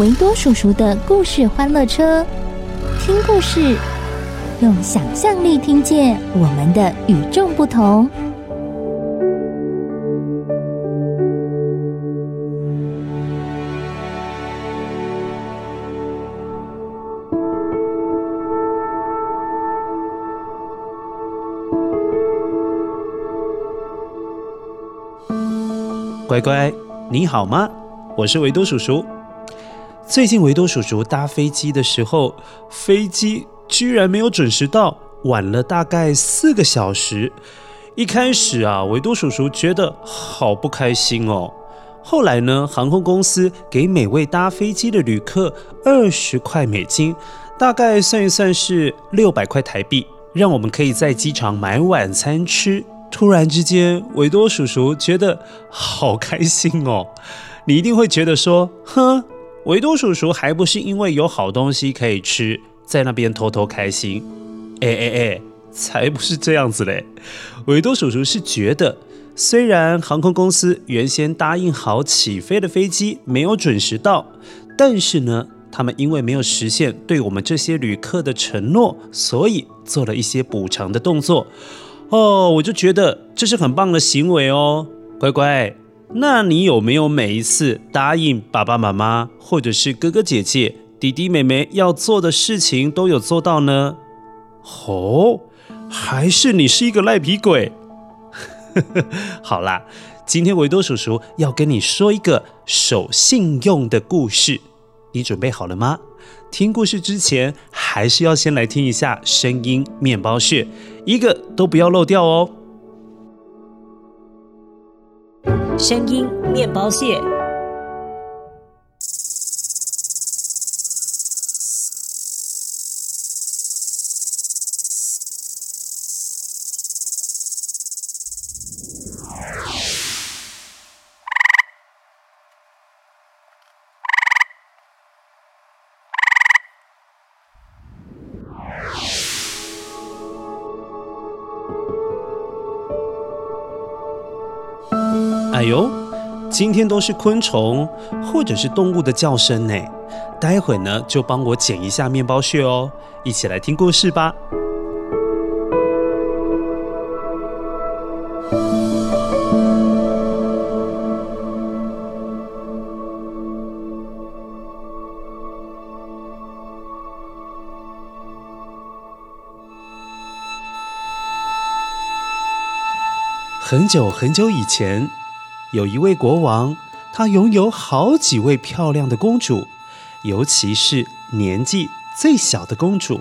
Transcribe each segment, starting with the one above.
维多叔叔的故事欢乐车，听故事，用想象力听见我们的与众不同。乖乖，你好吗？我是维多叔叔。最近维多叔叔搭飞机的时候，飞机居然没有准时到，晚了大概四个小时。一开始啊，维多叔叔觉得好不开心哦。后来呢，航空公司给每位搭飞机的旅客二十块美金，大概算一算是六百块台币，让我们可以在机场买晚餐吃。突然之间，维多叔叔觉得好开心哦！你一定会觉得说：“哼，维多叔叔还不是因为有好东西可以吃，在那边偷偷开心？”哎哎哎，才不是这样子嘞！维多叔叔是觉得，虽然航空公司原先答应好起飞的飞机没有准时到，但是呢，他们因为没有实现对我们这些旅客的承诺，所以做了一些补偿的动作。哦，我就觉得这是很棒的行为哦，乖乖。那你有没有每一次答应爸爸妈妈，或者是哥哥姐姐、弟弟妹妹要做的事情都有做到呢？哦，还是你是一个赖皮鬼？好啦，今天维多叔叔要跟你说一个守信用的故事，你准备好了吗？听故事之前，还是要先来听一下声音面包屑，一个都不要漏掉哦。声音面包屑。今天都是昆虫或者是动物的叫声呢。待会呢，就帮我剪一下面包屑哦。一起来听故事吧。很久很久以前。有一位国王，他拥有好几位漂亮的公主，尤其是年纪最小的公主，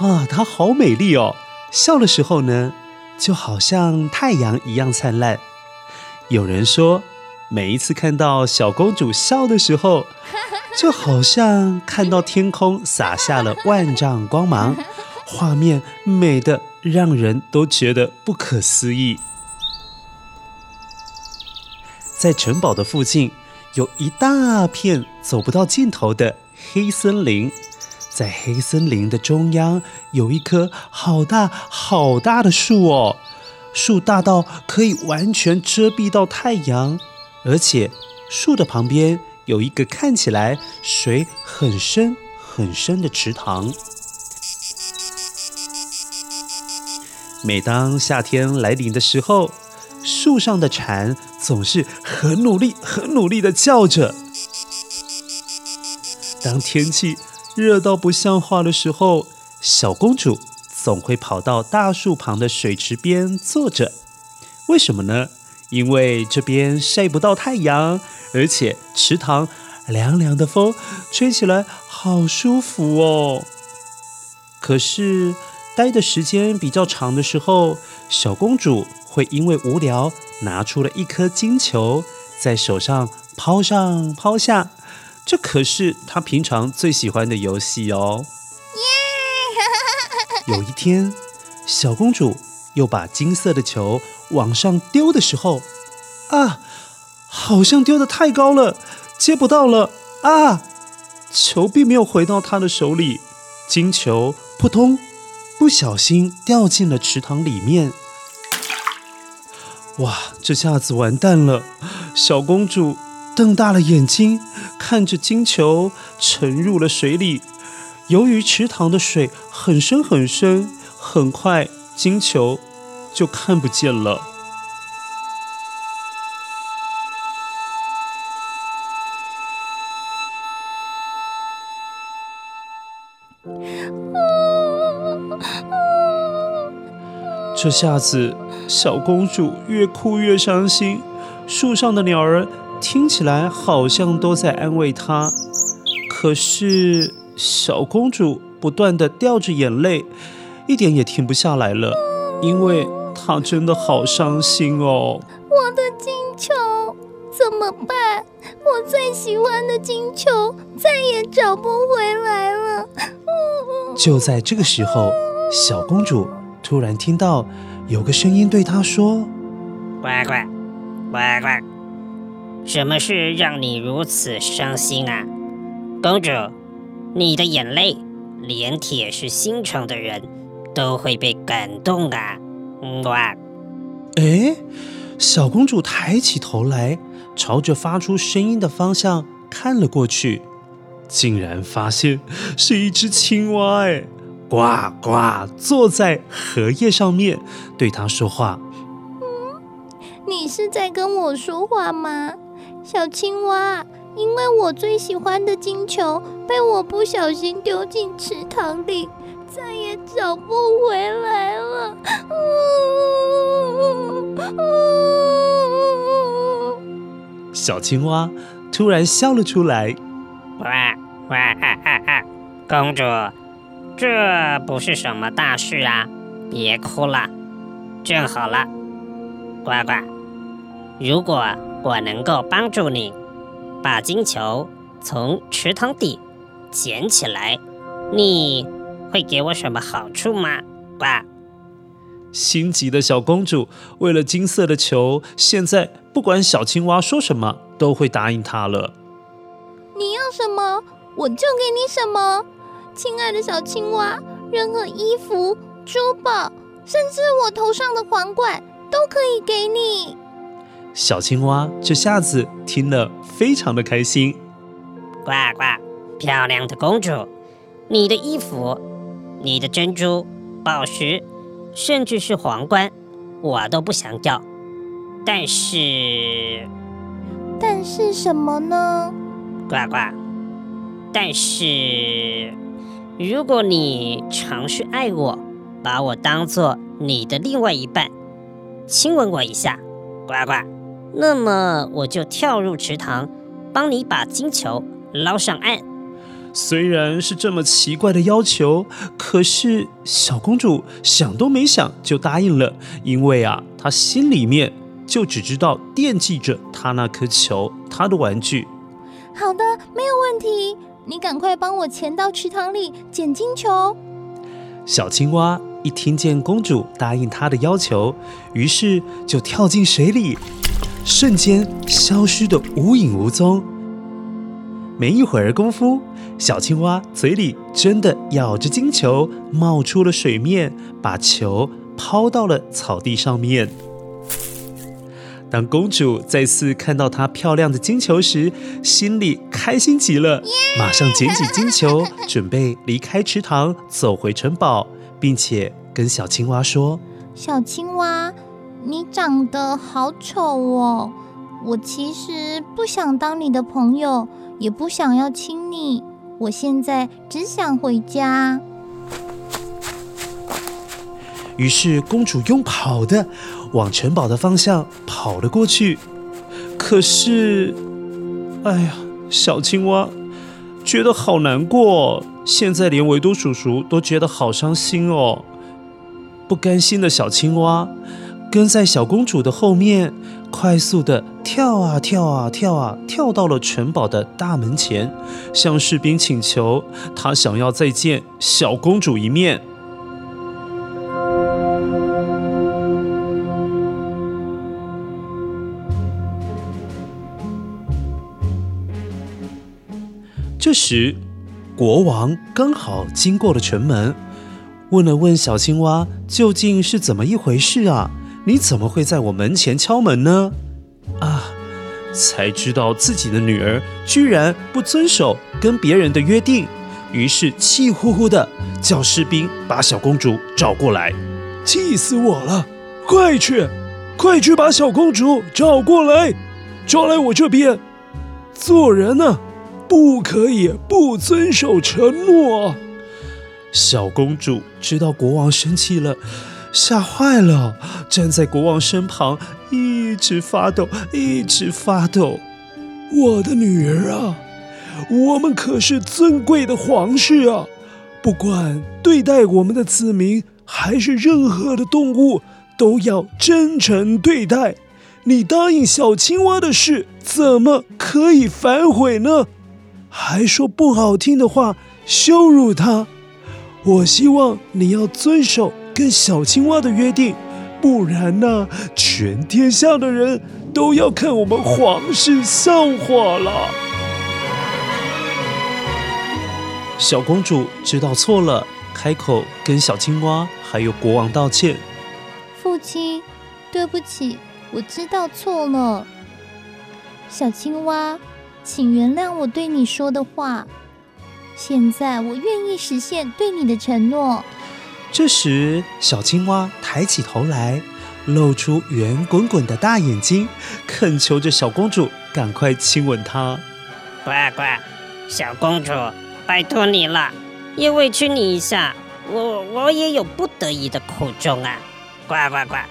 啊，她好美丽哦！笑的时候呢，就好像太阳一样灿烂。有人说，每一次看到小公主笑的时候，就好像看到天空洒下了万丈光芒，画面美得让人都觉得不可思议。在城堡的附近，有一大片走不到尽头的黑森林。在黑森林的中央，有一棵好大好大的树哦，树大到可以完全遮蔽到太阳，而且树的旁边有一个看起来水很深很深的池塘。每当夏天来临的时候，树上的蝉总是很努力、很努力的叫着。当天气热到不像话的时候，小公主总会跑到大树旁的水池边坐着。为什么呢？因为这边晒不到太阳，而且池塘凉凉的风吹起来好舒服哦。可是待的时间比较长的时候，小公主会因为无聊，拿出了一颗金球，在手上抛上抛下。这可是她平常最喜欢的游戏哦。Yeah! 有一天，小公主又把金色的球往上丢的时候，啊，好像丢的太高了，接不到了啊！球并没有回到她的手里，金球。扑通！不小心掉进了池塘里面。哇，这下子完蛋了！小公主瞪大了眼睛，看着金球沉入了水里。由于池塘的水很深很深，很快金球就看不见了。这下子，小公主越哭越伤心。树上的鸟儿听起来好像都在安慰她，可是小公主不断的掉着眼泪，一点也停不下来了，因为她真的好伤心哦。我的金球怎么办？我最喜欢的金球再也找不回来了。就在这个时候，小公主。突然听到有个声音对他说：“乖乖，乖乖，什么事让你如此伤心啊？公主，你的眼泪，连铁石心肠的人都会被感动啊！”呱。哎，小公主抬起头来，朝着发出声音的方向看了过去，竟然发现是一只青蛙！哎。呱呱，坐在荷叶上面，对他说话。嗯，你是在跟我说话吗，小青蛙？因为我最喜欢的金球被我不小心丢进池塘里，再也找不回来了。嗯嗯、小青蛙突然笑了出来。哇哇哈哈哈！公主。这不是什么大事啊，别哭了，正好了，乖乖。如果我能够帮助你把金球从池塘底捡起来，你会给我什么好处吗？乖。心急的小公主为了金色的球，现在不管小青蛙说什么，都会答应她了。你要什么，我就给你什么。亲爱的小青蛙，任何衣服、珠宝，甚至我头上的皇冠，都可以给你。小青蛙这下子听了，非常的开心。呱呱，漂亮的公主，你的衣服、你的珍珠、宝石，甚至是皇冠，我都不想要。但是，但是什么呢？呱呱，但是。如果你尝试爱我，把我当做你的另外一半，亲吻我一下，呱呱，那么我就跳入池塘，帮你把金球捞上岸。虽然是这么奇怪的要求，可是小公主想都没想就答应了，因为啊，她心里面就只知道惦记着她那颗球，她的玩具。好的，没有问题。你赶快帮我潜到池塘里捡金球。小青蛙一听见公主答应她的要求，于是就跳进水里，瞬间消失的无影无踪。没一会儿功夫，小青蛙嘴里真的咬着金球，冒出了水面，把球抛到了草地上面。当公主再次看到她漂亮的金球时，心里开心极了，马上捡起金球，准备离开池塘，走回城堡，并且跟小青蛙说：“小青蛙，你长得好丑哦，我其实不想当你的朋友，也不想要亲你，我现在只想回家。于是公主用跑的往城堡的方向跑了过去。可是，哎呀，小青蛙觉得好难过，现在连维多叔叔都觉得好伤心哦。不甘心的小青蛙跟在小公主的后面，快速的跳啊跳啊跳啊，跳到了城堡的大门前，向士兵请求，他想要再见小公主一面。这时，国王刚好经过了城门，问了问小青蛙：“究竟是怎么一回事啊？你怎么会在我门前敲门呢？”啊，才知道自己的女儿居然不遵守跟别人的约定，于是气呼呼的叫士兵把小公主找过来。气死我了！快去，快去把小公主找过来，抓来我这边。做人呢、不可以不遵守承诺。小公主知道国王生气了，吓坏了，站在国王身旁，一直发抖，一直发抖。我的女儿啊，我们可是尊贵的皇室啊，不管对待我们的子民还是任何的动物，都要真诚对待。你答应小青蛙的事，怎么可以反悔呢？还说不好听的话，羞辱他。我希望你要遵守跟小青蛙的约定，不然呢，全天下的人都要看我们皇室笑话了。小公主知道错了，开口跟小青蛙还有国王道歉：“父亲，对不起，我知道错了。”小青蛙。请原谅我对你说的话。现在我愿意实现对你的承诺。这时，小青蛙抬起头来，露出圆滚滚的大眼睛，恳求着小公主赶快亲吻它。乖乖，小公主，拜托你了，也委屈你一下。我我也有不得已的苦衷啊。乖乖乖。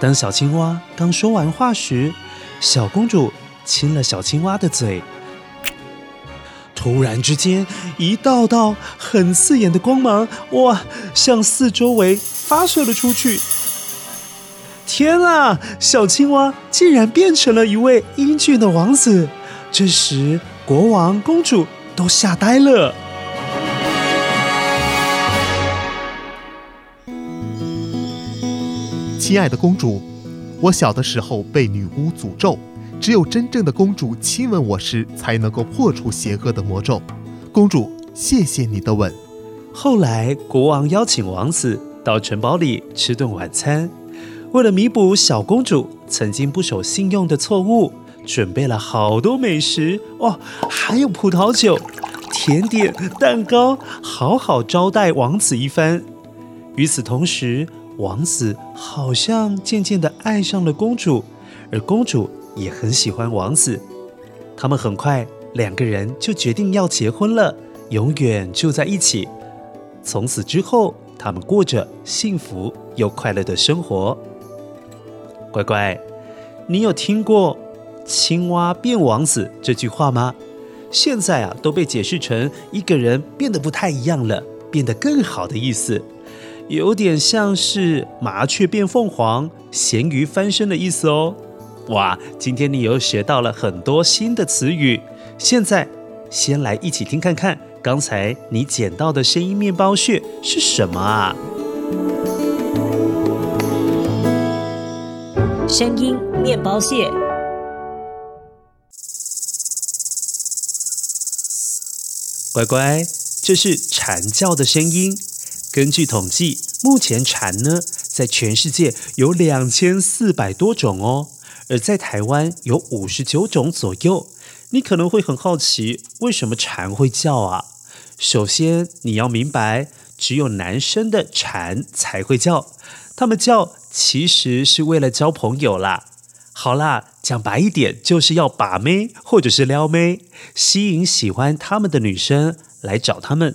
当小青蛙刚说完话时，小公主。亲了小青蛙的嘴，突然之间，一道道很刺眼的光芒，哇，向四周围发射了出去。天啊，小青蛙竟然变成了一位英俊的王子！这时，国王、公主都吓呆了。亲爱的公主，我小的时候被女巫诅咒。只有真正的公主亲吻我时，才能够破除邪恶的魔咒。公主，谢谢你的吻。后来，国王邀请王子到城堡里吃顿晚餐，为了弥补小公主曾经不守信用的错误，准备了好多美食哦，还有葡萄酒、甜点、蛋糕，好好招待王子一番。与此同时，王子好像渐渐地爱上了公主，而公主。也很喜欢王子，他们很快两个人就决定要结婚了，永远住在一起。从此之后，他们过着幸福又快乐的生活。乖乖，你有听过“青蛙变王子”这句话吗？现在啊，都被解释成一个人变得不太一样了，变得更好的意思，有点像是麻雀变凤凰、咸鱼翻身的意思哦。哇，今天你又学到了很多新的词语。现在，先来一起听看看，刚才你捡到的声音面包屑是什么啊？声音面包屑。乖乖，这是蝉叫的声音。根据统计，目前蝉呢，在全世界有两千四百多种哦。而在台湾有五十九种左右，你可能会很好奇，为什么蝉会叫啊？首先你要明白，只有男生的蝉才会叫，他们叫其实是为了交朋友啦。好啦，讲白一点，就是要把妹或者是撩妹，吸引喜欢他们的女生来找他们。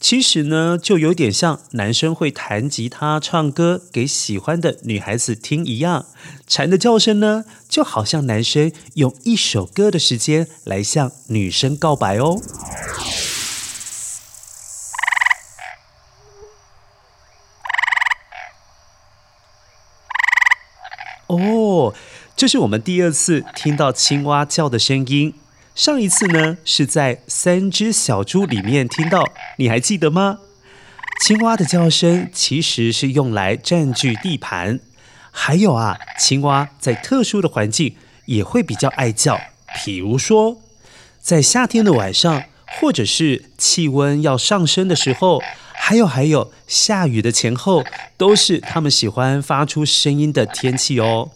其实呢，就有点像男生会弹吉他、唱歌给喜欢的女孩子听一样。蝉的叫声呢，就好像男生用一首歌的时间来向女生告白哦。哦，这是我们第二次听到青蛙叫的声音。上一次呢，是在三只小猪里面听到，你还记得吗？青蛙的叫声其实是用来占据地盘，还有啊，青蛙在特殊的环境也会比较爱叫，比如说在夏天的晚上，或者是气温要上升的时候，还有还有下雨的前后，都是它们喜欢发出声音的天气哦。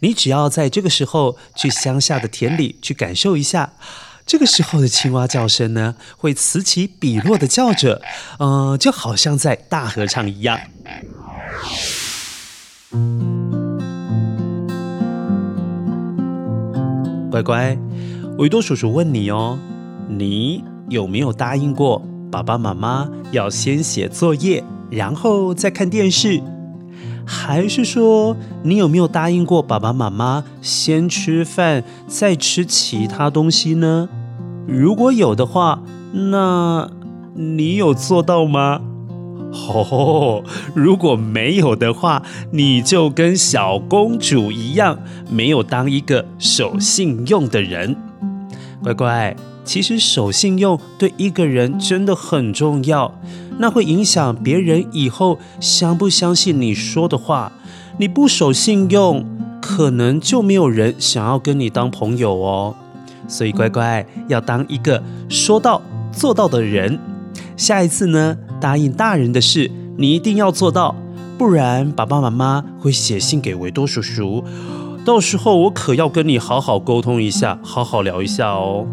你只要在这个时候去乡下的田里去感受一下，这个时候的青蛙叫声呢，会此起彼落的叫着，嗯、呃，就好像在大合唱一样。乖乖，维多叔叔问你哦，你有没有答应过爸爸妈妈要先写作业，然后再看电视？还是说，你有没有答应过爸爸妈妈先吃饭再吃其他东西呢？如果有的话，那你有做到吗？哦，如果没有的话，你就跟小公主一样，没有当一个守信用的人。乖乖，其实守信用对一个人真的很重要。那会影响别人以后相不相信你说的话。你不守信用，可能就没有人想要跟你当朋友哦。所以乖乖要当一个说到做到的人。下一次呢，答应大人的事，你一定要做到，不然爸爸妈妈会写信给维多叔叔。到时候我可要跟你好好沟通一下，好好聊一下哦。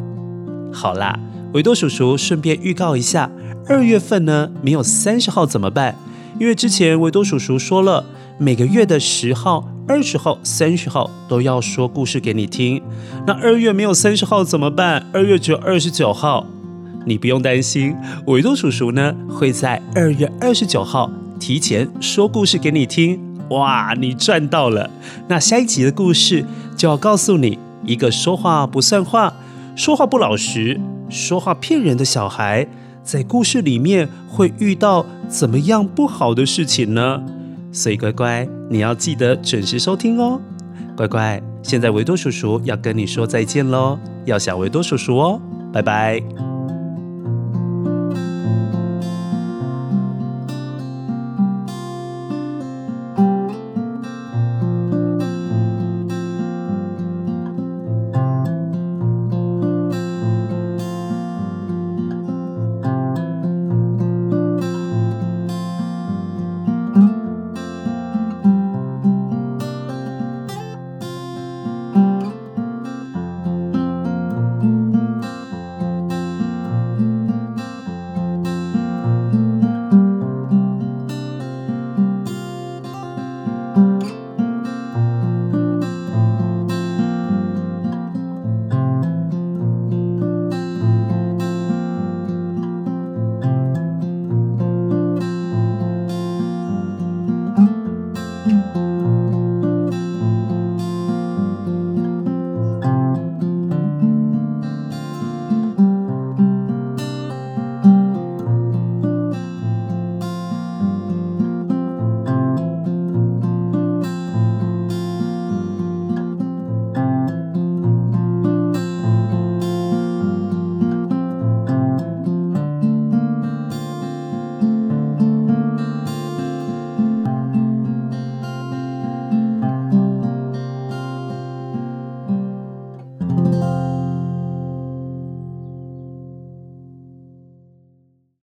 好啦，维多叔叔顺便预告一下。二月份呢，没有三十号怎么办？因为之前维多叔叔说了，每个月的十号、二十号、三十号都要说故事给你听。那二月没有三十号怎么办？二月只有二十九号，你不用担心，维多叔叔呢会在二月二十九号提前说故事给你听。哇，你赚到了！那下一集的故事就要告诉你一个说话不算话、说话不老实、说话骗人的小孩。在故事里面会遇到怎么样不好的事情呢？所以乖乖，你要记得准时收听哦。乖乖，现在维多叔叔要跟你说再见喽，要想维多叔叔哦，拜拜。